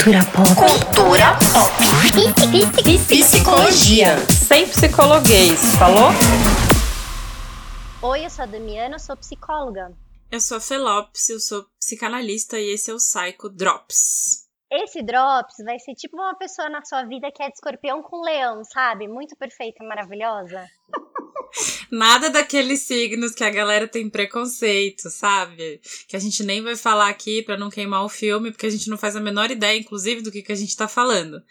Cultura pop. Cultura pop. Psicologia. Sem psicologuês, falou? Oi, eu sou a Damiana, eu sou psicóloga. Eu sou a Felopes, eu sou psicanalista e esse é o Psycho Drops. Esse Drops vai ser tipo uma pessoa na sua vida que é de escorpião com leão, sabe? Muito perfeita maravilhosa. Nada daqueles signos que a galera tem preconceito, sabe? Que a gente nem vai falar aqui pra não queimar o filme, porque a gente não faz a menor ideia, inclusive, do que, que a gente tá falando.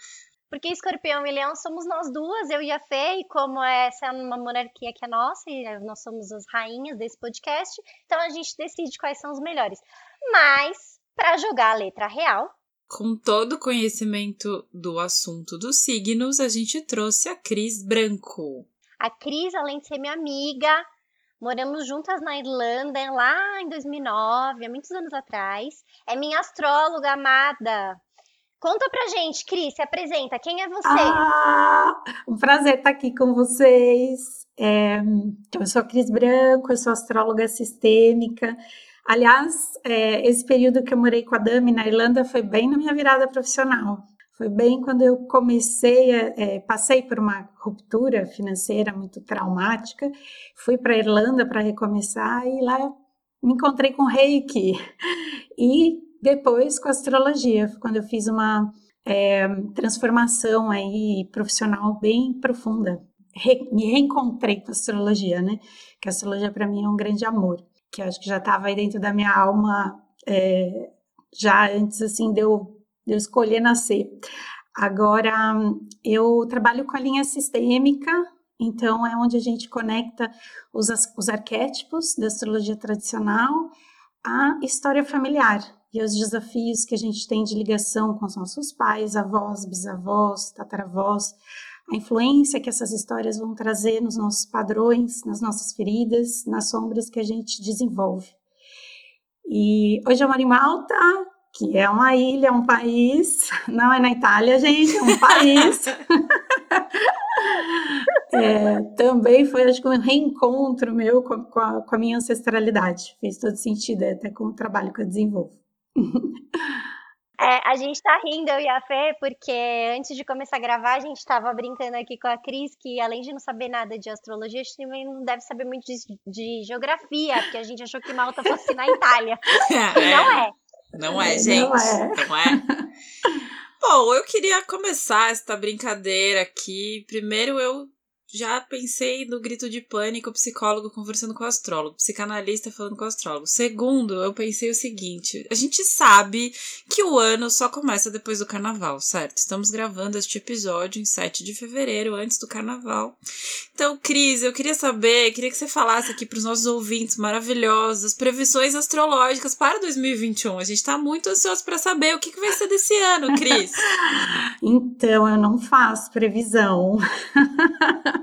Porque escorpião e leão somos nós duas, eu e a Fê, e como essa é uma monarquia que é nossa, e nós somos as rainhas desse podcast, então a gente decide quais são os melhores. Mas, para jogar a letra real, com todo o conhecimento do assunto dos signos, a gente trouxe a Cris Branco. A Cris, além de ser minha amiga, moramos juntas na Irlanda lá em 2009, há muitos anos atrás. É minha astróloga amada. Conta pra gente, Cris, se apresenta. Quem é você? Ah, um prazer estar aqui com vocês. É, eu sou a Cris Branco, eu sou astróloga sistêmica. Aliás, é, esse período que eu morei com a Dami na Irlanda foi bem na minha virada profissional. Foi bem quando eu comecei, a, é, passei por uma ruptura financeira muito traumática, fui para a Irlanda para recomeçar e lá me encontrei com reiki e depois com astrologia, quando eu fiz uma é, transformação aí profissional bem profunda. Re, me reencontrei com a astrologia, né? Que a astrologia para mim é um grande amor, que acho que já estava aí dentro da minha alma é, já antes assim de eu de eu escolher nascer. Agora, eu trabalho com a linha sistêmica, então é onde a gente conecta os, os arquétipos da astrologia tradicional à história familiar e aos desafios que a gente tem de ligação com os nossos pais, avós, bisavós, tataravós, a influência que essas histórias vão trazer nos nossos padrões, nas nossas feridas, nas sombras que a gente desenvolve. E hoje eu moro em Malta, que é uma ilha, é um país, não é na Itália, gente, é um país. é, também foi, acho que, um reencontro meu com, com, a, com, a, minha ancestralidade. Fez todo sentido, até com o trabalho que eu desenvolvo. É, a gente tá rindo, eu e a Fê, porque antes de começar a gravar, a gente tava brincando aqui com a Cris, que além de não saber nada de astrologia, a gente também não deve saber muito de, de geografia, porque a gente achou que Malta fosse na Itália. É, e não é. Não é, gente. Não é. Não é? Bom, eu queria começar esta brincadeira aqui. Primeiro, eu já pensei no grito de pânico, psicólogo conversando com o astrólogo, psicanalista falando com o astrólogo. Segundo, eu pensei o seguinte: a gente sabe que o ano só começa depois do carnaval, certo? Estamos gravando este episódio em 7 de fevereiro, antes do carnaval. Então, Cris, eu queria saber, queria que você falasse aqui para os nossos ouvintes maravilhosos previsões astrológicas para 2021. A gente está muito ansioso para saber o que, que vai ser desse ano, Cris. então, eu não faço previsão.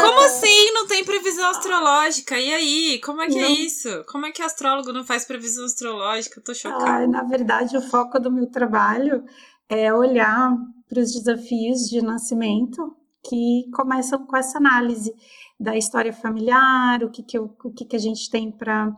Como assim não tem previsão astrológica? E aí? Como é que é não. é isso? Como é que astrólogo não faz previsão astrológica? Eu tô chocada. na verdade, o foco do meu trabalho é olhar para os desafios de nascimento que começam com essa análise da história familiar, o que, que, eu, o que, que a gente tem para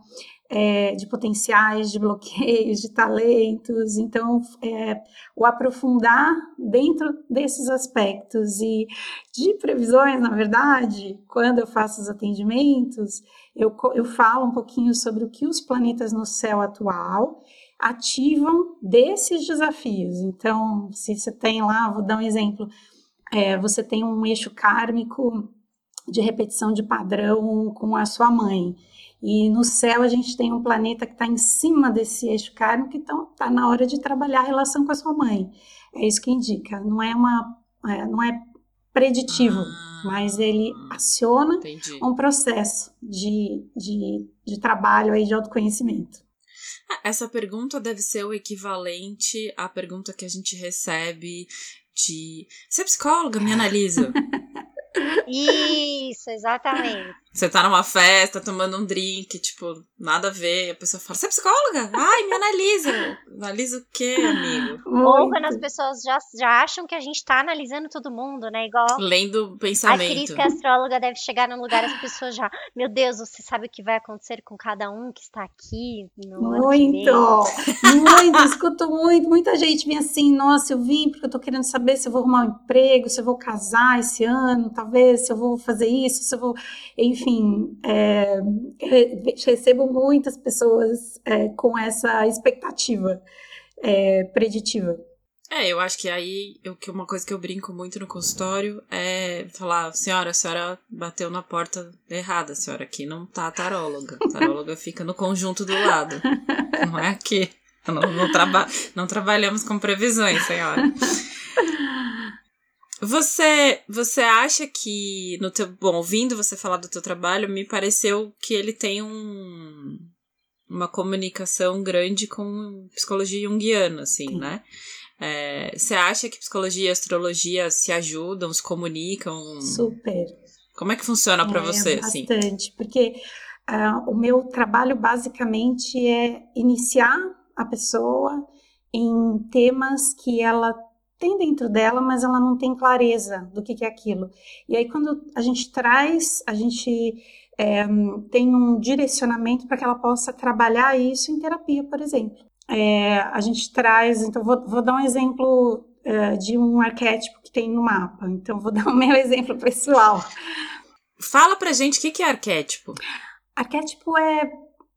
é, de potenciais, de bloqueios, de talentos. Então, é, o aprofundar dentro desses aspectos e de previsões, na verdade, quando eu faço os atendimentos, eu, eu falo um pouquinho sobre o que os planetas no céu atual ativam desses desafios. Então, se você tem lá, vou dar um exemplo, é, você tem um eixo kármico de repetição de padrão com a sua mãe. E no céu a gente tem um planeta que está em cima desse eixo kármico, então está na hora de trabalhar a relação com a sua mãe. É isso que indica. Não é uma, é, não é preditivo, ah, mas ele aciona entendi. um processo de, de, de trabalho aí de autoconhecimento. Ah, essa pergunta deve ser o equivalente à pergunta que a gente recebe de você é psicóloga, me analisa. Isso, exatamente. Você tá numa festa, tomando um drink, tipo, nada a ver. A pessoa fala, você é psicóloga? Ai, me analisa. Analisa o quê, amigo? Ou quando as pessoas já, já acham que a gente tá analisando todo mundo, né? Igual. Lendo pensamento. A Cris, que é astróloga, deve chegar num lugar as pessoas já. Meu Deus, você sabe o que vai acontecer com cada um que está aqui no Muito! Muito! Escuto muito. Muita gente vem assim, nossa, eu vim porque eu tô querendo saber se eu vou arrumar um emprego, se eu vou casar esse ano, talvez, se eu vou fazer isso, se eu vou. Enfim enfim, é, recebo muitas pessoas é, com essa expectativa é, preditiva. É, eu acho que aí eu, que uma coisa que eu brinco muito no consultório é falar, senhora, a senhora bateu na porta errada, a senhora aqui não tá taróloga. A taróloga fica no conjunto do lado. Não é aqui. Não, não, traba não trabalhamos com previsões, senhora. Você, você acha que no teu, bom, ouvindo você falar do teu trabalho, me pareceu que ele tem um uma comunicação grande com psicologia junguiana, assim, né? É, você acha que psicologia e astrologia se ajudam, se comunicam? Super. Como é que funciona para é, você, bastante, assim? Bastante, porque uh, o meu trabalho basicamente é iniciar a pessoa em temas que ela tem dentro dela, mas ela não tem clareza do que, que é aquilo. E aí, quando a gente traz, a gente é, tem um direcionamento para que ela possa trabalhar isso em terapia, por exemplo. É, a gente traz, então, vou, vou dar um exemplo é, de um arquétipo que tem no mapa. Então, vou dar o meu exemplo pessoal. Fala pra gente o que, que é arquétipo. Arquétipo é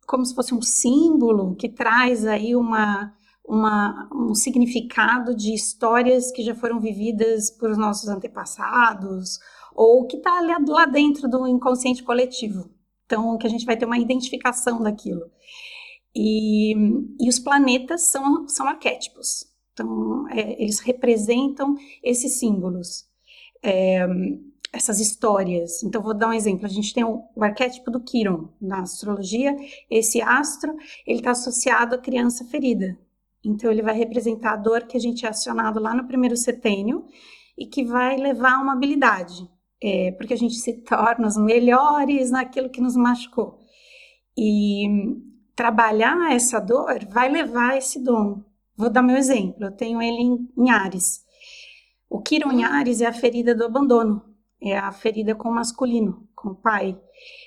como se fosse um símbolo que traz aí uma uma, um significado de histórias que já foram vividas por nossos antepassados ou que está lá dentro do inconsciente coletivo. Então, que a gente vai ter uma identificação daquilo. E, e os planetas são, são arquétipos. Então, é, eles representam esses símbolos, é, essas histórias. Então, vou dar um exemplo. A gente tem o, o arquétipo do Quiron na astrologia. Esse astro, ele está associado à criança ferida. Então, ele vai representar a dor que a gente é acionado lá no primeiro setênio e que vai levar a uma habilidade, é, porque a gente se torna os melhores naquilo que nos machucou. E trabalhar essa dor vai levar esse dom. Vou dar meu exemplo, eu tenho ele em, em Ares. O Quiron em Ares é a ferida do abandono, é a ferida com o masculino, com o pai.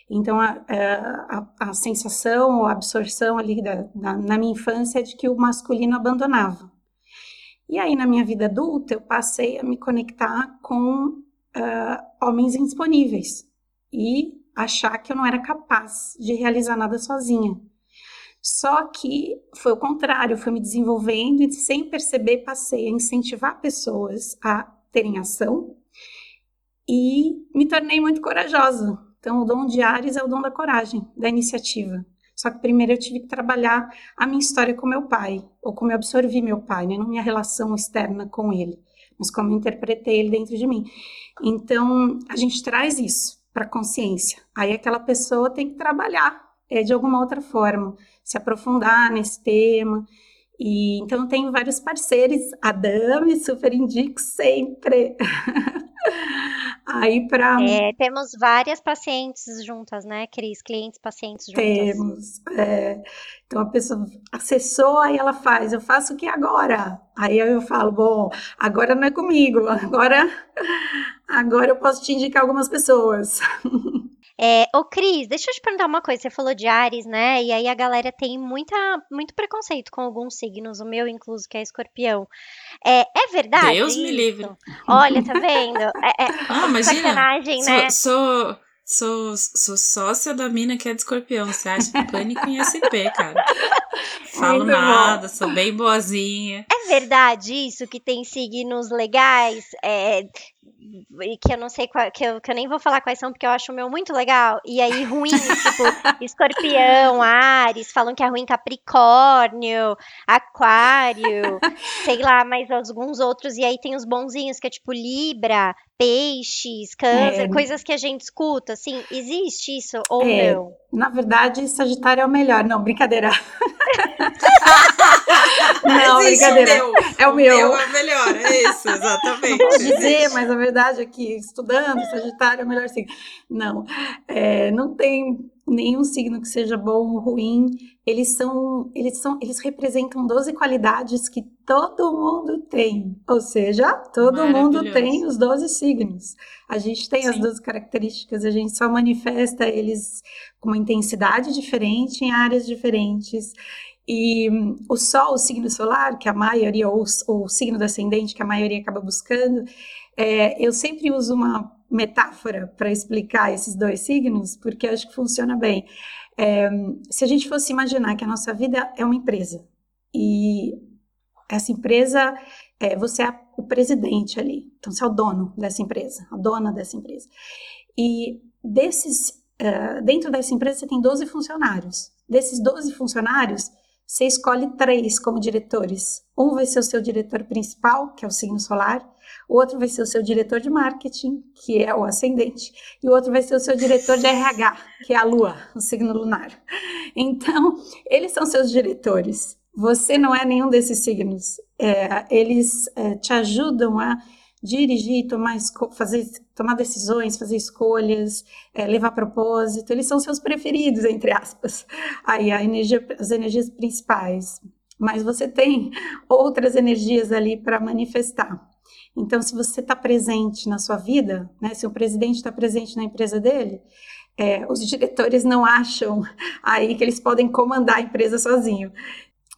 Então, a, a, a sensação ou a absorção ali da, da, na minha infância é de que o masculino abandonava. E aí, na minha vida adulta, eu passei a me conectar com uh, homens indisponíveis e achar que eu não era capaz de realizar nada sozinha. Só que foi o contrário, foi me desenvolvendo e sem perceber passei a incentivar pessoas a terem ação e me tornei muito corajosa, então, o dom de Ares é o dom da coragem, da iniciativa. Só que primeiro eu tive que trabalhar a minha história com meu pai, ou como eu absorvi meu pai, né? não minha relação externa com ele, mas como eu interpretei ele dentro de mim. Então, a gente traz isso para consciência. Aí aquela pessoa tem que trabalhar é, de alguma outra forma, se aprofundar nesse tema. E então eu tenho vários parceiros, a Dami super indico sempre. Aí para é, temos várias pacientes juntas, né, Cris? Clientes, pacientes juntas. Temos. É, então a pessoa acessou, aí ela faz, eu faço o que agora? Aí eu falo, bom, agora não é comigo, agora, agora eu posso te indicar algumas pessoas. É, ô Cris, deixa eu te perguntar uma coisa. Você falou de Ares, né? E aí a galera tem muita, muito preconceito com alguns signos, o meu incluso, que é escorpião. É, é verdade? Deus isso? me livre. Olha, tá vendo? É, é ah, imagina. Né? Sou, sou, sou sócia da mina que é de escorpião. Você acha pânico em SP, cara. Falo Muito nada, bom. sou bem boazinha. É verdade isso que tem signos legais? É, que eu não sei qual, que eu, que eu nem vou falar quais são, porque eu acho o meu muito legal. E aí, ruim, tipo, escorpião, Ares, falam que é ruim Capricórnio, Aquário, sei lá, mais alguns outros. E aí tem os bonzinhos, que é tipo Libra, Peixes, Câncer, é. coisas que a gente escuta, assim, existe isso ou é, não? Na verdade, Sagitário é o melhor. Não, brincadeira. não, existe brincadeira. O meu. É o, o meu. meu é o melhor. é isso, exatamente. Não dizer, mas a verdade é que estudando, Sagitário é o melhor signo. Não, é, não tem nenhum signo que seja bom ou ruim. Eles são, eles são, eles representam 12 qualidades que todo mundo tem. Ou seja, todo mundo tem os 12 signos. A gente tem Sim. as 12 características, a gente só manifesta eles com uma intensidade diferente em áreas diferentes. E hum, o Sol, o signo solar, que a maioria, ou o signo ascendente, que a maioria acaba buscando, é, eu sempre uso uma metáfora para explicar esses dois signos, porque acho que funciona bem. É, se a gente fosse imaginar que a nossa vida é uma empresa e essa empresa, é, você é o presidente ali, então você é o dono dessa empresa, a dona dessa empresa. E desses, uh, dentro dessa empresa você tem 12 funcionários. Desses 12 funcionários, você escolhe três como diretores. Um vai ser o seu diretor principal, que é o signo solar, o outro vai ser o seu diretor de marketing, que é o ascendente, e o outro vai ser o seu diretor de RH, que é a lua, o signo lunar. Então, eles são seus diretores. Você não é nenhum desses signos. É, eles é, te ajudam a dirigir, tomar, fazer, tomar decisões, fazer escolhas, é, levar propósito, eles são seus preferidos, entre aspas. Aí a energia, as energias principais. Mas você tem outras energias ali para manifestar. Então, se você está presente na sua vida, né, se o presidente está presente na empresa dele, é, os diretores não acham aí que eles podem comandar a empresa sozinho.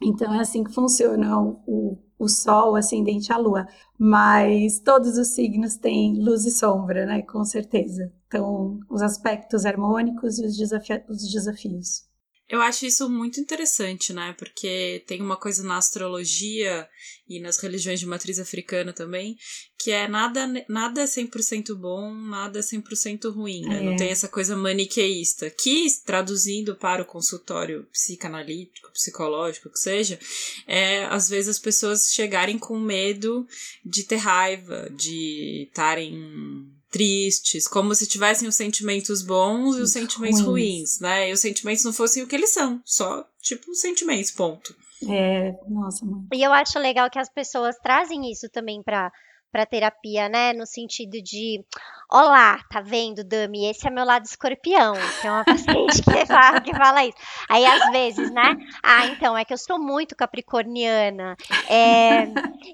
Então, é assim que funciona o, o Sol ascendente à Lua. Mas todos os signos têm luz e sombra, né? Com certeza. Então, os aspectos harmônicos e os, desafi os desafios. Eu acho isso muito interessante, né? Porque tem uma coisa na astrologia e nas religiões de matriz africana também, que é nada, nada é 100% bom, nada é 100% ruim, né? É. Não tem essa coisa maniqueísta. Que, traduzindo para o consultório psicanalítico, psicológico, que seja, é às vezes as pessoas chegarem com medo de ter raiva, de estarem tristes, como se tivessem os sentimentos bons e os sentimentos ruins. ruins, né? E os sentimentos não fossem o que eles são, só, tipo, sentimentos, ponto. É, nossa, mãe. E eu acho legal que as pessoas trazem isso também para para terapia, né? No sentido de, olá, tá vendo, Dami? Esse é meu lado escorpião, é uma paciente que fala, que fala isso. Aí, às vezes, né? Ah, então, é que eu sou muito capricorniana. É...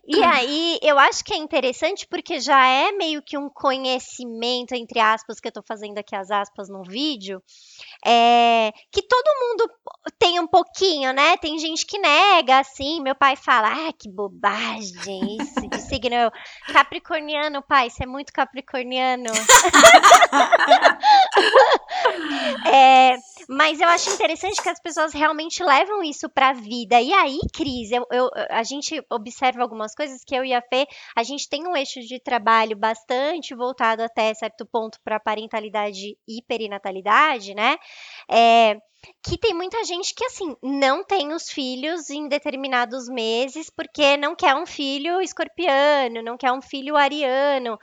E aí, eu acho que é interessante porque já é meio que um conhecimento, entre aspas, que eu tô fazendo aqui as aspas no vídeo, é... que todo mundo tem um pouquinho, né? Tem gente que nega, assim. Meu pai fala, ah, que bobagem isso de signo. Capricorniano, pai, você é muito capricorniano. é, mas eu acho interessante que as pessoas realmente levam isso pra vida. E aí, Cris, eu, eu, a gente observa algumas coisas que eu e a Fê, a gente tem um eixo de trabalho bastante voltado até certo ponto para parentalidade e perinatalidade, né? É, que tem muita gente que, assim, não tem os filhos em determinados meses porque não quer um filho escorpiano, não quer um filho ariano.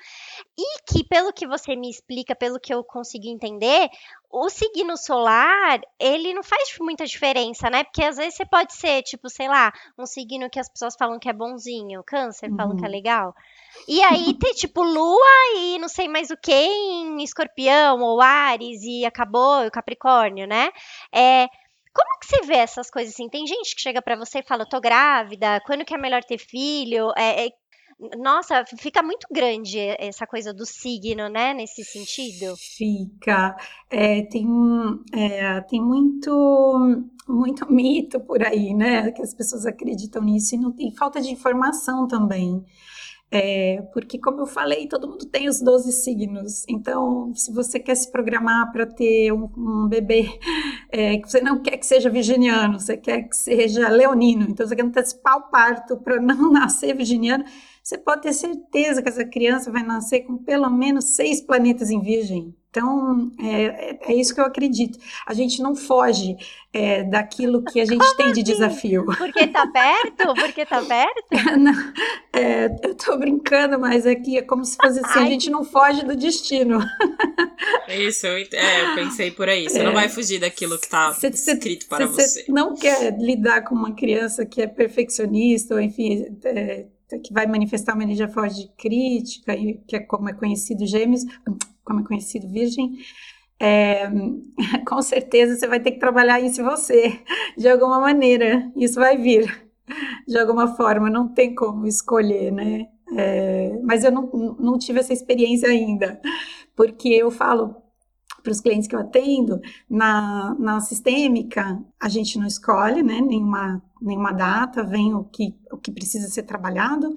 E que, pelo que você me explica, pelo que eu consigo entender, o signo solar, ele não faz muita diferença, né? Porque às vezes você pode ser, tipo, sei lá, um signo que as pessoas falam que é bonzinho, câncer uhum. falam que é uhum. legal. E aí tem, tipo, lua e não sei mais o que em escorpião ou Ares e acabou o Capricórnio, né? É, como que você vê essas coisas assim? Tem gente que chega para você e fala, eu tô grávida, quando que é melhor ter filho? É, é, nossa, fica muito grande essa coisa do signo, né, nesse sentido? Fica. É, tem, é, tem muito, muito mito por aí, né, que as pessoas acreditam nisso e, não, e falta de informação também. É, porque, como eu falei, todo mundo tem os 12 signos. Então, se você quer se programar para ter um, um bebê, é, que você não quer que seja virginiano, você quer que seja leonino, então você quer antecipar o parto para não nascer virginiano, você pode ter certeza que essa criança vai nascer com pelo menos seis planetas em Virgem. Então, é, é, isso que eu acredito. A gente não foge é, daquilo que a gente Como tem de assim? desafio. Porque tá perto? Porque tá perto? não, é, eu tô brincando, mas aqui é como se fosse assim, Ai. a gente não foge do destino. Isso, eu, é, eu pensei por aí. Você não é. vai fugir daquilo que tá cê, escrito para cê, você. Você não quer lidar com uma criança que é perfeccionista, ou enfim, é, que vai manifestar uma energia forte de crítica, que é como é conhecido Gêmeos, como é conhecido Virgem, é, com certeza você vai ter que trabalhar isso em você, de alguma maneira, isso vai vir, de alguma forma, não tem como escolher, né? É, mas eu não, não tive essa experiência ainda, porque eu falo para os clientes que eu atendo, na, na sistêmica, a gente não escolhe né, nenhuma, nenhuma data, vem o que, o que precisa ser trabalhado,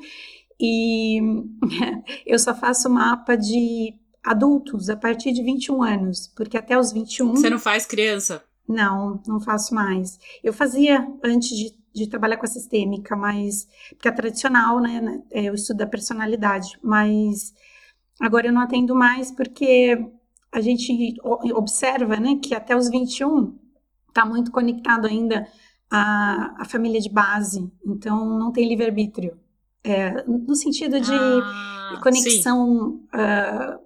e eu só faço mapa de adultos a partir de 21 anos, porque até os 21. Você não faz criança? Não, não faço mais. Eu fazia antes de, de trabalhar com a sistêmica, mas. Porque é tradicional, né? né é o estudo da personalidade, mas agora eu não atendo mais porque a gente observa né, que até os 21 está muito conectado ainda à, à, família de base, então não tem livre-arbítrio. É, no sentido de ah, conexão, uh,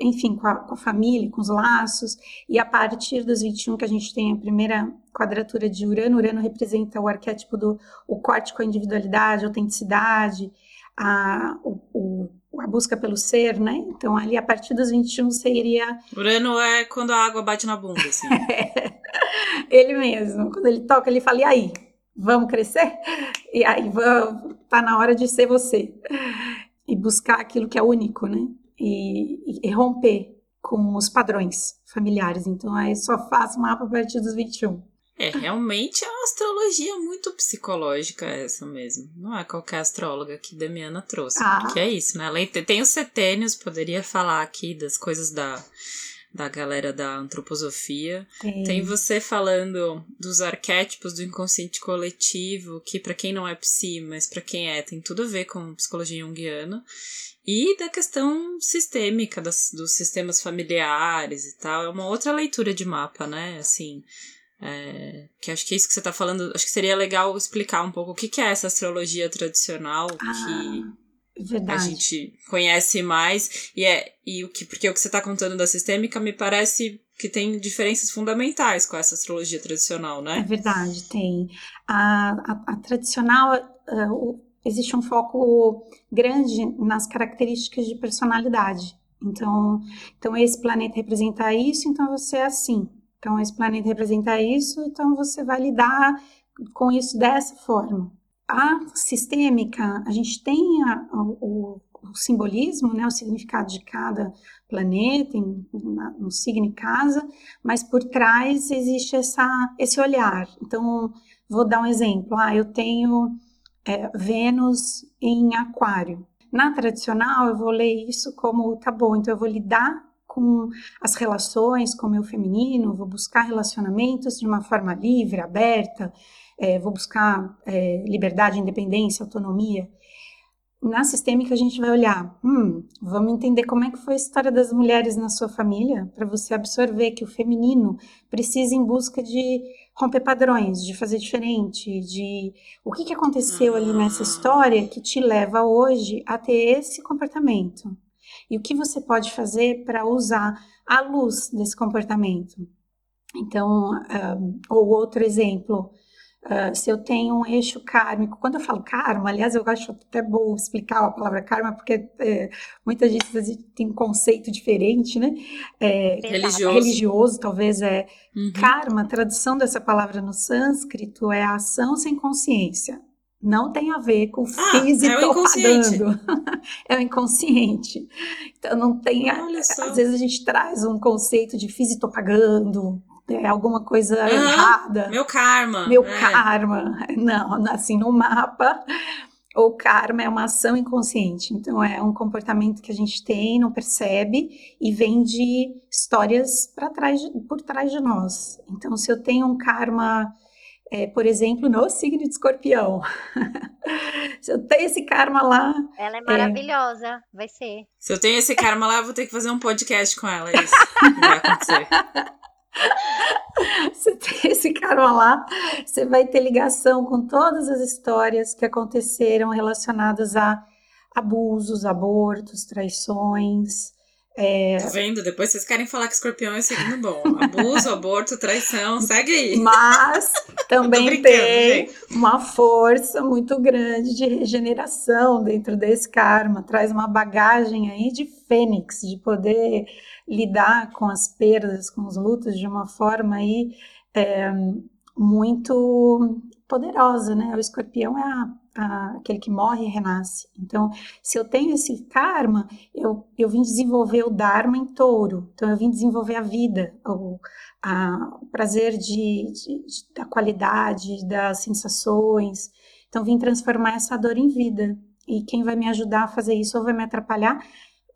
enfim, com a, com a, família, com os laços, e a partir dos 21 que a gente tem a primeira quadratura de Urano, Urano representa o arquétipo do o corte com a individualidade, a autenticidade, a, o, o a busca pelo ser, né? Então, ali a partir dos 21 você iria. Urano é quando a água bate na bunda, assim. ele mesmo. Quando ele toca, ele fala: e aí? Vamos crescer? E aí, vamos, tá na hora de ser você. E buscar aquilo que é único, né? E, e romper com os padrões familiares. Então, aí só faz mapa a partir dos 21. É, realmente é uma astrologia muito psicológica essa mesmo. Não é qualquer astróloga que Damiana trouxe. Ah. Porque é isso, né? Além tem os setênios, poderia falar aqui das coisas da, da galera da antroposofia. Tem. tem você falando dos arquétipos do inconsciente coletivo, que para quem não é psi, mas para quem é, tem tudo a ver com psicologia junguiana. E da questão sistêmica das, dos sistemas familiares e tal. É uma outra leitura de mapa, né? Assim, é, que acho que é isso que você está falando. Acho que seria legal explicar um pouco o que, que é essa astrologia tradicional ah, que verdade. a gente conhece mais. E, é, e o que, porque o que você está contando da sistêmica me parece que tem diferenças fundamentais com essa astrologia tradicional, né? É verdade, tem. A, a, a tradicional, uh, existe um foco grande nas características de personalidade. Então, então esse planeta representa isso, então você é assim. Então, esse planeta representa isso, então você vai lidar com isso dessa forma. A sistêmica, a gente tem a, o, o, simbolismo, né, o significado de cada planeta, em, na, no signo e casa, mas por trás existe essa, esse olhar. Então, vou dar um exemplo. Ah, eu tenho é, Vênus em Aquário. Na tradicional, eu vou ler isso como, tá bom, então eu vou lidar com as relações com o meu feminino, vou buscar relacionamentos de uma forma livre, aberta, é, vou buscar é, liberdade, independência, autonomia. Na sistêmica a gente vai olhar, hum, vamos entender como é que foi a história das mulheres na sua família, para você absorver que o feminino precisa em busca de romper padrões, de fazer diferente, de o que, que aconteceu ali nessa história que te leva hoje a ter esse comportamento. E o que você pode fazer para usar a luz desse comportamento? Então, um, ou outro exemplo, uh, se eu tenho um eixo kármico, quando eu falo karma, aliás, eu acho até bom explicar a palavra karma, porque é, muita gente tem um conceito diferente, né? É, religioso. religioso, talvez é. Uhum. Karma, a tradução dessa palavra no sânscrito é ação sem consciência não tem a ver com ah, físico é pagando. é o inconsciente. Então não tem. Às vezes a gente traz um conceito de físico pagando, é alguma coisa uhum, errada. Meu karma. Meu é. karma. Não, assim, no mapa, o karma é uma ação inconsciente. Então é um comportamento que a gente tem, não percebe e vem de histórias para trás, por trás de nós. Então, se eu tenho um karma é, por exemplo, no signo de escorpião. Se eu tenho esse karma lá. Ela é maravilhosa, é... vai ser. Se eu tenho esse karma lá, eu vou ter que fazer um podcast com ela. É isso vai acontecer. Você tem esse karma lá, você vai ter ligação com todas as histórias que aconteceram relacionadas a abusos, abortos, traições, É... Tá vendo? Depois vocês querem falar que escorpião é signo bom. Abuso, aborto, traição, segue aí. Mas também tem uma força muito grande de regeneração dentro desse karma. Traz uma bagagem aí de fênix, de poder lidar com as perdas, com os lutos de uma forma aí é, muito poderosa, né? O escorpião é a aquele que morre renasce. Então, se eu tenho esse karma, eu, eu vim desenvolver o Dharma em touro. Então, eu vim desenvolver a vida, o, a, o prazer de, de, de, da qualidade, das sensações. Então, vim transformar essa dor em vida. E quem vai me ajudar a fazer isso ou vai me atrapalhar,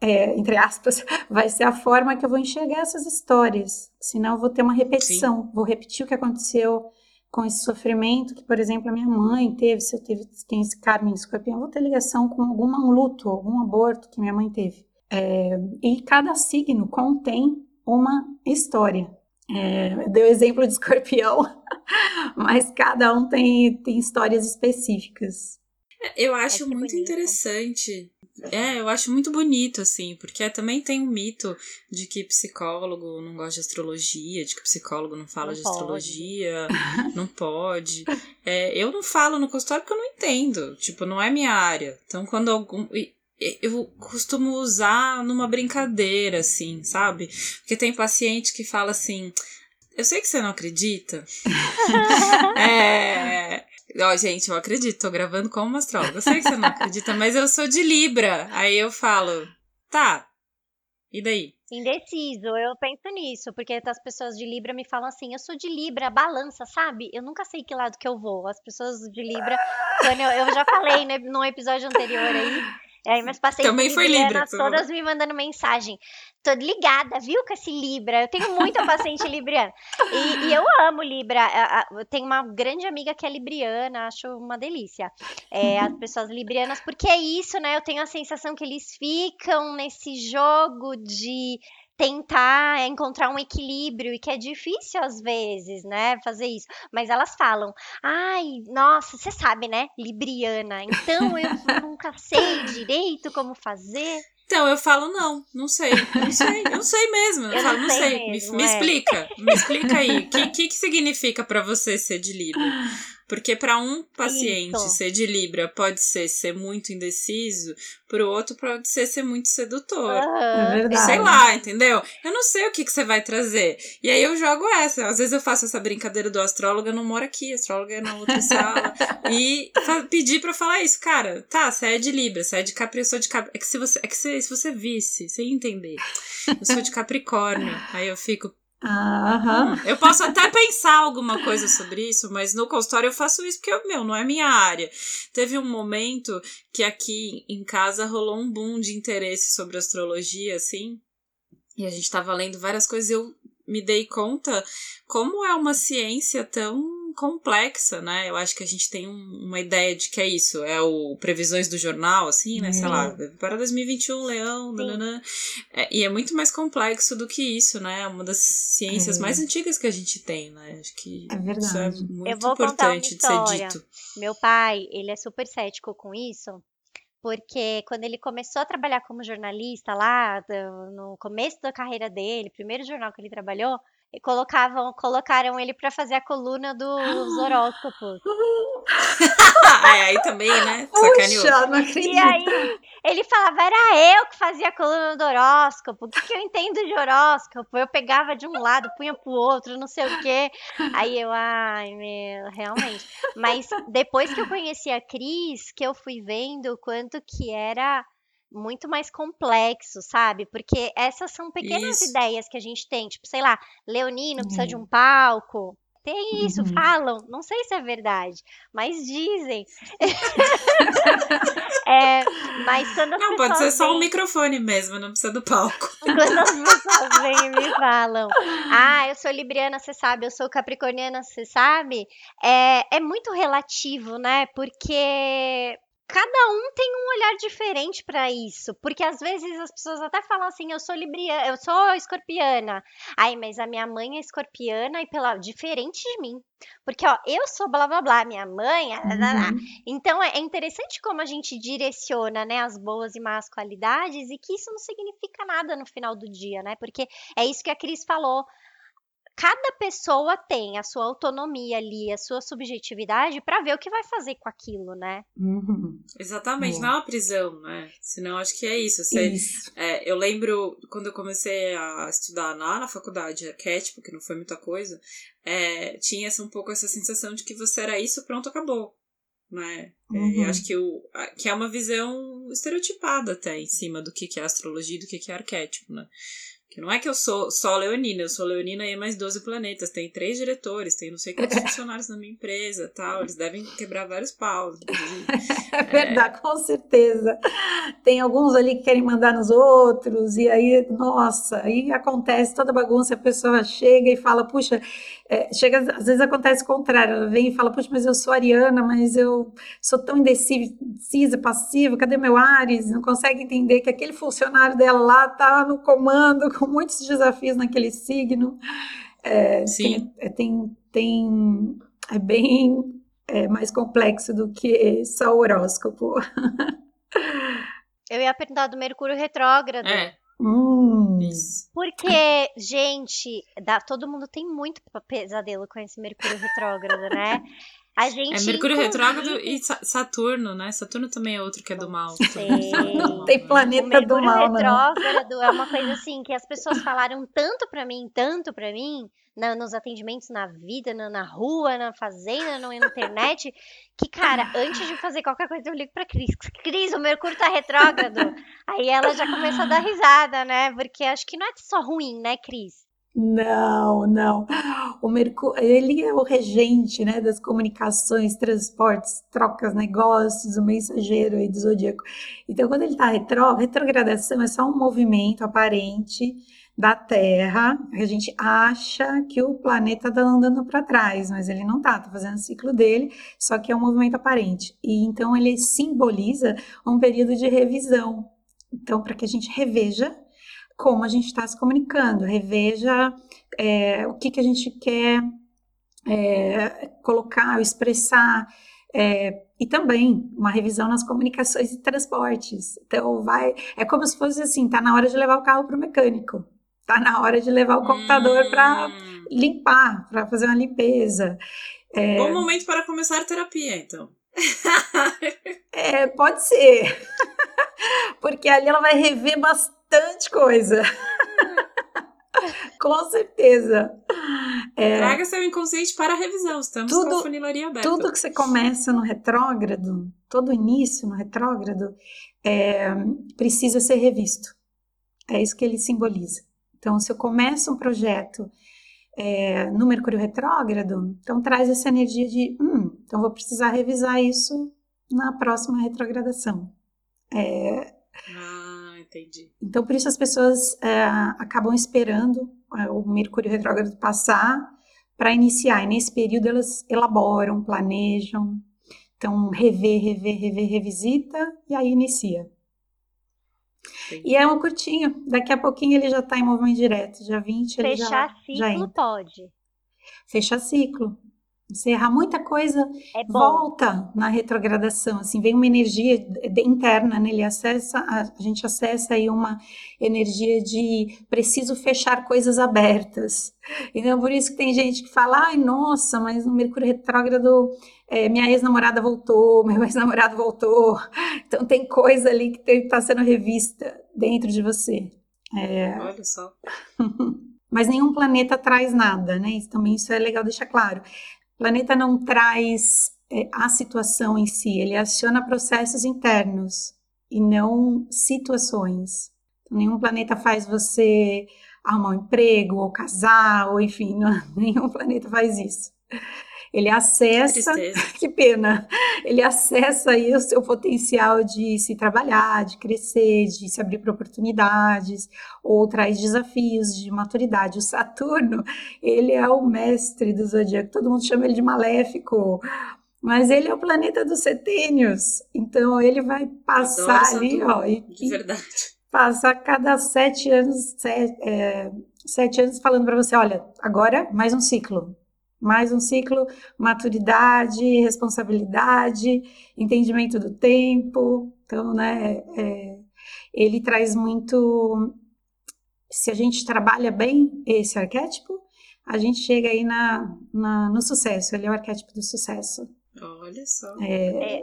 é, entre aspas, vai ser a forma que eu vou enxergar essas histórias. Senão, eu vou ter uma repetição. Sim. Vou repetir o que aconteceu com esse sofrimento que, por exemplo, a minha mãe teve, se eu teve, tem esse karma em escorpião, vou ter ligação com algum luto, algum aborto que minha mãe teve. É, e cada signo contém uma história. É, deu exemplo de escorpião, mas cada um tem, tem histórias específicas. Eu acho muito bonito. interessante é, eu acho muito bonito, assim, porque também tem um mito de que psicólogo não gosta de astrologia, de que psicólogo não fala não de pode. astrologia, não pode. É, eu não falo no consultório porque eu não entendo, tipo, não é minha área. Então, quando algum. Eu costumo usar numa brincadeira, assim, sabe? Porque tem paciente que fala assim. Eu sei que você não acredita. é, Ó, oh, gente, eu acredito, tô gravando como uma astróloga. Eu sei que você não acredita, mas eu sou de Libra. Aí eu falo, tá, e daí? Indeciso, eu penso nisso, porque as pessoas de Libra me falam assim, eu sou de Libra, balança, sabe? Eu nunca sei que lado que eu vou. As pessoas de Libra, eu, eu já falei né, no episódio anterior aí, aí meus pacientes Também foi Libra, todas me mandando mensagem. Tô ligada, viu, com esse Libra? Eu tenho muita paciente libriana. E, e, eu amo Libra. Eu tenho uma grande amiga que é libriana, acho uma delícia. É, as pessoas librianas, porque é isso, né? Eu tenho a sensação que eles ficam nesse jogo de tentar encontrar um equilíbrio e que é difícil às vezes, né, fazer isso. Mas elas falam: "Ai, nossa, você sabe, né, libriana. Então eu nunca sei direito como fazer". Então, eu falo, não, não sei, não sei, eu sei mesmo. Eu, eu falo, não sei, sei. Mesmo, me, é. me, explica, me explica aí. O que, que, que significa para você ser de Libra? Porque para um paciente Isso. ser de Libra pode ser ser muito indeciso, para o outro pode ser ser muito sedutor. é verdade. Sei lá, entendeu? Eu não sei o que, que você vai trazer. E aí eu jogo essa. Às vezes eu faço essa brincadeira do astrólogo, eu não moro aqui, astróloga é na outra sala. e pedir para falar isso, cara, tá, você é de Libra, você é de Capricórnio, eu sou de Capricórnio. É que se você, é que se, se você visse, você ia entender. Eu sou de Capricórnio. aí eu fico, Aham. Eu posso até pensar alguma coisa sobre isso, mas no consultório eu faço isso porque, meu, não é minha área. Teve um momento que aqui em casa rolou um boom de interesse sobre astrologia, assim, e a gente tava lendo várias coisas e eu me dei conta como é uma ciência tão complexa, né? Eu acho que a gente tem um, uma ideia de que é isso, é o previsões do jornal, assim, né? Sei lá, uhum. para 2021, leão, nananã. É, e é muito mais complexo do que isso, né? É uma das ciências é. mais antigas que a gente tem, né? Acho que é verdade. isso é muito importante de ser dito. Meu pai, ele é super cético com isso, porque quando ele começou a trabalhar como jornalista lá, no começo da carreira dele, primeiro jornal que ele trabalhou, colocavam, colocaram ele para fazer a coluna dos horóscopos. é, aí também, né? Sacaneou. Puxa, não acredito. E aí ele falava, era eu que fazia a coluna do horóscopo. O que, que eu entendo de horóscopo? Eu pegava de um lado, punha pro outro, não sei o quê. Aí eu, ai, meu, realmente. Mas depois que eu conheci a Cris, que eu fui vendo o quanto que era muito mais complexo, sabe? Porque essas são pequenas isso. ideias que a gente tem, tipo, sei lá, Leonino precisa uhum. de um palco. Tem isso, uhum. falam. Não sei se é verdade, mas dizem. é, mas quando Não, pode ser só um microfone mesmo, não precisa do palco. Quando as pessoas vêm e me falam, ah, eu sou libriana, você sabe, eu sou capricorniana, você sabe, é, é muito relativo, né? Porque cada um tem um olhar diferente para isso, porque às vezes as pessoas até falam assim, eu sou libriana, eu sou escorpiana. Ai, mas a minha mãe é escorpiana e pela diferente de mim. Porque ó, eu sou blá blá blá, minha mãe, uhum. então é, é interessante como a gente direciona, né, as boas e más qualidades e que isso não significa nada no final do dia, né? Porque é isso que a Cris falou cada pessoa tem a sua autonomia ali, a sua subjetividade para ver o que vai fazer com aquilo, né? Uhum. Exatamente, é. não é uma prisão, né? Senão acho que é isso. Você, isso. É, eu lembro quando eu comecei a estudar lá na faculdade arquétipo, que não foi muita coisa, é, tinha essa, um pouco essa sensação de que você era isso, pronto, acabou. Né? É, uhum. acho que, o, que é uma visão estereotipada até em cima do que, que é astrologia e do que, que é arquétipo, né? Que não é que eu sou só leonina, eu sou leonina e mais 12 planetas. Tem três diretores, tem não sei quantos funcionários na minha empresa tal. Eles devem quebrar vários paus. é verdade, é... com certeza. Tem alguns ali que querem mandar nos outros, e aí, nossa, aí acontece toda bagunça, a pessoa chega e fala, puxa, é, chega, às vezes acontece o contrário, ela vem e fala, puxa, mas eu sou ariana, mas eu sou tão indecisa, passiva, cadê meu Ares? Não consegue entender que aquele funcionário dela lá tá no comando, com muitos desafios naquele signo. É, Sim. Tem, é, tem, tem, é bem é, mais complexo do que só o horóscopo. Eu ia perguntar do Mercúrio retrógrado. É. Hum. Porque, gente, dá, todo mundo tem muito pesadelo com esse Mercúrio retrógrado, né? A gente, é Mercúrio retrógrado e Saturno, né? Saturno também é outro que é do mal. Tem planeta do mal. Mercúrio retrógrado é uma coisa assim que as pessoas falaram tanto pra mim, tanto pra mim, na, nos atendimentos na vida, na, na, rua, na fazenda, na internet, que, cara, antes de fazer qualquer coisa, eu ligo pra Cris. Cris, o Mercúrio tá retrógrado. Aí ela já começa a dar risada, né? Porque acho que não é só ruim, né, Cris? Não, não. O Mercúrio, ele é o regente, né, das comunicações, transportes, trocas, negócios, o mensageiro aí do zodíaco. Então, quando ele está retro, retrogradação é só um movimento aparente da Terra. A gente acha que o planeta está andando para trás, mas ele não está, está fazendo o ciclo dele, só que é um movimento aparente. E então ele simboliza um período de revisão. Então, para que a gente reveja como a gente está se comunicando, reveja é, o que, que a gente quer é, colocar, expressar, é, e também uma revisão nas comunicações e transportes. Então, vai, é como se fosse assim: tá na hora de levar o carro para o mecânico, tá na hora de levar o computador hum. para limpar, para fazer uma limpeza. É, Bom momento para começar a terapia, então. é, pode ser. Porque ali ela vai rever bastante bastante coisa. Com certeza. É, Traga seu inconsciente para a revisão. Estamos tudo, com a funilaria aberta. Tudo que você começa no retrógrado, todo início no retrógrado, é, precisa ser revisto. É isso que ele simboliza. Então, se eu começo um projeto é, no Mercúrio retrógrado, então traz essa energia de, hum, então vou precisar revisar isso na próxima retrogradação. É, ah Entendi. Então, por isso as pessoas é, acabam esperando é, o Mercúrio retrógrado passar para iniciar. E nesse período elas elaboram, planejam, então rever, rever, rever, revisita e aí inicia. Entendi. E é um curtinho, daqui a pouquinho ele já está em movimento direto, já 20 ele Fechar já, ciclo já pode. Fechar ciclo encerrar muita coisa é volta na retrogradação assim vem uma energia interna nele né? acessa a, gente acessa aí uma energia de preciso fechar coisas abertas então por isso que tem gente que fala ai nossa mas no Mercúrio retrógrado é, minha ex-namorada voltou meu ex-namorado voltou então tem coisa ali que está sendo revista dentro de você é... olha só mas nenhum planeta traz nada, né? Também isso é legal deixar claro. Planeta não traz é, a situação em si, ele aciona processos internos e não situações. Então, nenhum planeta faz você arrumar um emprego ou casar, ou enfim, não, nenhum planeta faz isso. Ele acessa, que pena, ele acessa aí o seu potencial de se trabalhar, de crescer, de se abrir para oportunidades, ou traz desafios de maturidade. O Saturno, ele é o mestre do zodíaco, todo mundo chama ele de maléfico, Mas ele é o planeta dos setênios, então ele vai passar ali, ó, e, de verdade. Passar cada sete anos, sete, é, sete anos falando para você, olha, agora mais um ciclo, mais um ciclo, maturidade, responsabilidade, entendimento do tempo. Então, né, é, ele traz muito. Se a gente trabalha bem esse arquétipo, a gente chega aí na, na no sucesso. Ele é o arquétipo do sucesso. Olha só. É,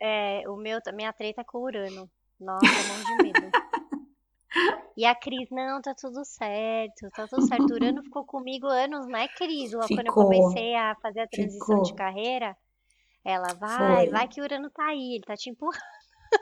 é, é o meu, minha treta é com o Urano. Nossa, monte de medo. E a Cris, não, tá tudo certo, tá tudo certo. O Urano ficou comigo anos, não é, Cris? Ficou. Quando eu comecei a fazer a transição ficou. de carreira, ela vai, Foi. vai que o Urano tá aí, ele tá te empurrando.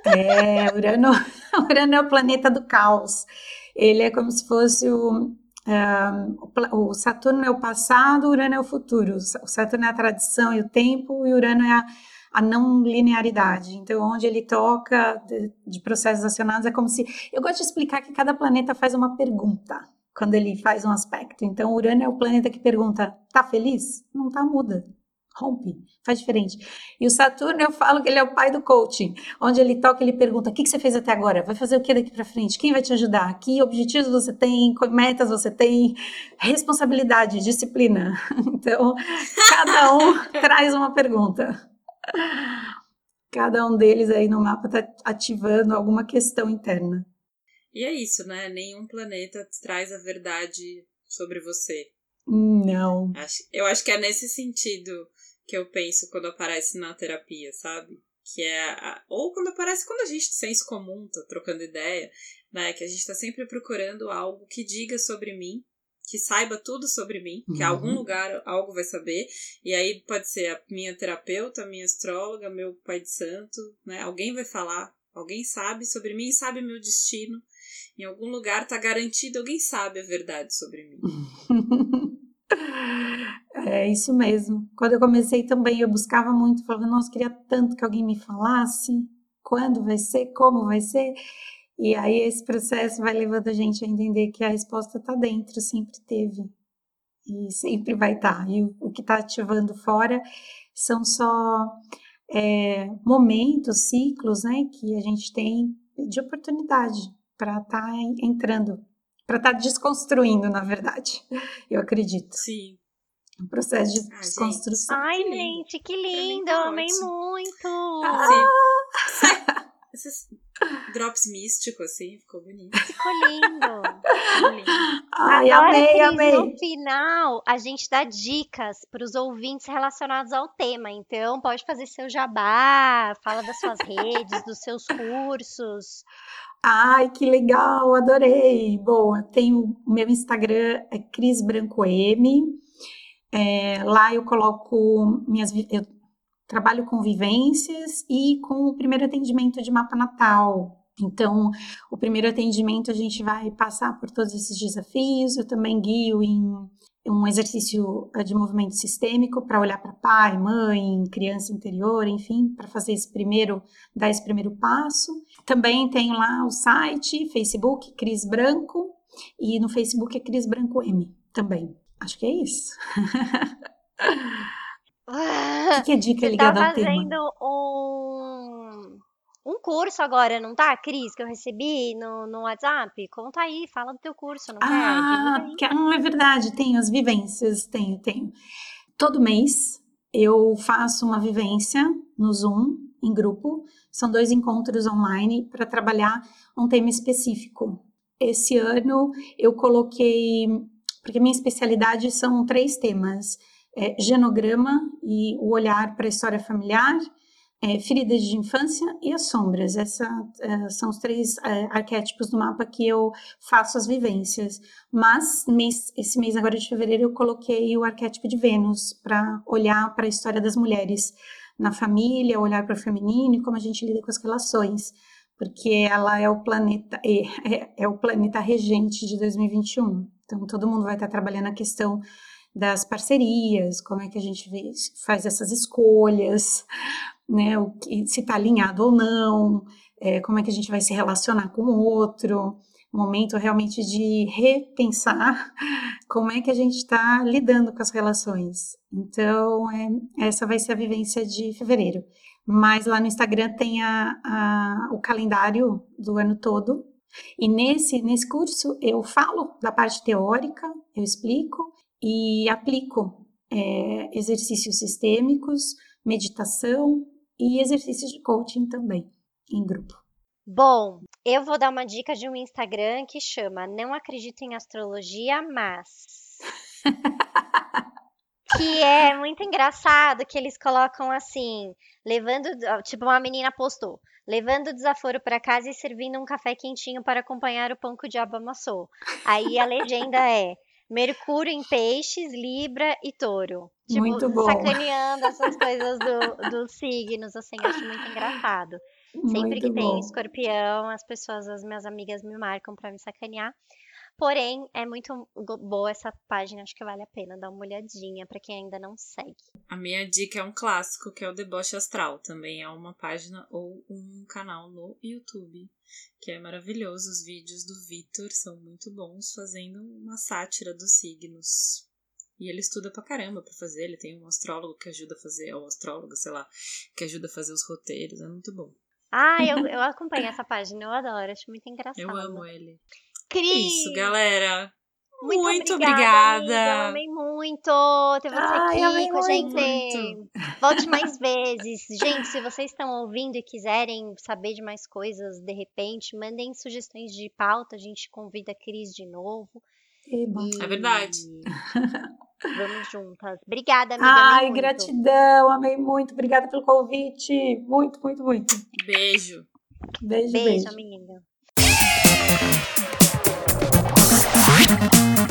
É, Urano, Urano é o planeta do caos. Ele é como se fosse o, um, o Saturno é o passado, o Urano é o futuro. O Saturno é a tradição e o tempo, e o Urano é a a não linearidade. Então, onde ele toca de, de processos acionados, é como se. Eu gosto de explicar que cada planeta faz uma pergunta quando ele faz um aspecto. Então, Urano é o planeta que pergunta: tá feliz? Não tá, muda. Rompe, faz diferente. E o Saturno, eu falo que ele é o pai do coaching, onde ele toca, ele pergunta: o que, que você fez até agora? Vai fazer o que daqui para frente? Quem vai te ajudar? Que objetivos você tem? Que metas você tem? Responsabilidade, disciplina. Então, cada um traz uma pergunta. Cada um deles aí no mapa está ativando alguma questão interna. E é isso, né? Nenhum planeta traz a verdade sobre você. Não. Eu acho que é nesse sentido que eu penso quando aparece na terapia, sabe? Que é. A... Ou quando aparece quando a gente, senso comum, tá trocando ideia, né? Que a gente tá sempre procurando algo que diga sobre mim que saiba tudo sobre mim, uhum. que algum lugar algo vai saber. E aí pode ser a minha terapeuta, a minha astróloga, meu pai de santo, né? Alguém vai falar, alguém sabe sobre mim, sabe meu destino. Em algum lugar tá garantido, alguém sabe a verdade sobre mim. É isso mesmo. Quando eu comecei também, eu buscava muito, falava, nossa, queria tanto que alguém me falasse quando vai ser, como vai ser. E aí esse processo vai levando a gente a entender que a resposta está dentro, sempre teve. E sempre vai estar. Tá. E o, que está ativando fora são só é, momentos, ciclos, né, que a gente tem de oportunidade para estar tá entrando, para estar tá desconstruindo, na verdade. Eu acredito. Sim. Um processo de ah, desconstrução. Ai, gente, que lindo! Amei muito! Ah! Esses drops místicos, assim, ficou bonito. Ficou lindo. Ficou lindo. Ai, Agora, amei, Cris, amei. No final, a gente dá dicas para os ouvintes relacionados ao tema. Então, pode fazer seu jabá, fala das suas redes, dos seus cursos. Ai, que legal, adorei. Bom, tenho o meu Instagram, é Cris Branco M. É, lá eu coloco minhas. Eu trabalho com vivências e com o primeiro atendimento de mapa natal. Então, o primeiro atendimento a gente vai passar por todos esses desafios. Eu também guio em um exercício eh, de movimento sistêmico para olhar para pai, mãe, criança interior, enfim, para fazer esse primeiro, dar esse primeiro passo. Também tenho lá o site, Facebook, Cris Branco, e no Facebook é Cris Branco M também. Acho que é isso. Que, que é dica Você ligada tá ao tema? fazendo um, um curso agora, não tá, Cris? Que eu recebi no, no WhatsApp? Conta aí, fala do teu curso, não ah, quer? Ah, é verdade, tenho as vivências, tenho, tenho. Todo mês eu faço uma vivência no Zoom, em grupo. São dois encontros online para trabalhar um tema específico. Esse ano eu coloquei, porque minha especialidade são três temas é, genograma e o olhar para a história familiar, é, feridas de infância e as sombras. Esses é, são os três é, arquétipos do mapa que eu faço as vivências. Mas mês, esse mês agora de fevereiro eu coloquei o arquétipo de Vênus para olhar para a história das mulheres na família, olhar para o feminino e como a gente lida com as relações, porque ela é o planeta é, é, é o planeta regente de 2021. Então todo mundo vai estar trabalhando a questão das parcerias, como é que a gente faz essas escolhas, né, o que, se está alinhado ou não, é, como é que a gente vai se relacionar com o outro, momento realmente de repensar como é que a gente está lidando com as relações. Então, é, essa vai ser a vivência de fevereiro. Mas lá no Instagram tem a, a, o calendário do ano todo. E nesse, nesse curso eu falo da parte teórica, eu explico e aplico é, exercícios sistêmicos, meditação e exercícios de coaching também, em grupo. Bom, eu vou dar uma dica de um Instagram que chama Não Acredito em Astrologia, mas. que é muito engraçado que eles colocam assim, levando, tipo uma menina postou, levando desaforo para casa e servindo um café quentinho para acompanhar o pão que o diabo amassou. Aí a legenda é Mercúrio em peixes, Libra e Touro. Tipo, muito bom. sacaneando essas coisas do, dos signos, assim, acho muito engraçado. Sempre que tem escorpião, as pessoas, as minhas amigas me marcam para me sacanear. Porém, é muito boa essa página, acho que vale a pena dar uma olhadinha para quem ainda não segue. A minha dica é um clássico, que é o Deboche Astral. Também é uma página ou um canal no YouTube, que é maravilhoso. Os vídeos do Vitor são muito bons, fazendo uma sátira dos signos. E ele estuda pra caramba pra fazer. Ele tem um astrólogo que ajuda a fazer, ou astrólogo, sei lá, que ajuda a fazer os roteiros. É muito bom. Ah, eu, eu acompanho essa página, eu adoro, acho muito engraçado. Eu amo ele. Cris! Isso, galera. Muito, muito obrigada. obrigada. Amei muito ter você Ai, aqui com a gente. muito. Volte mais vezes. Gente, se vocês estão ouvindo e quiserem saber de mais coisas, de repente, mandem sugestões de pauta. A gente convida a Cris de novo. Eba. É verdade. Vamos juntas. Obrigada, amiga. Ai, amei muito. gratidão, amei muito. Obrigada pelo convite. Muito, muito, muito. Beijo. Beijo, Beijo, beijo. amiga. Bye.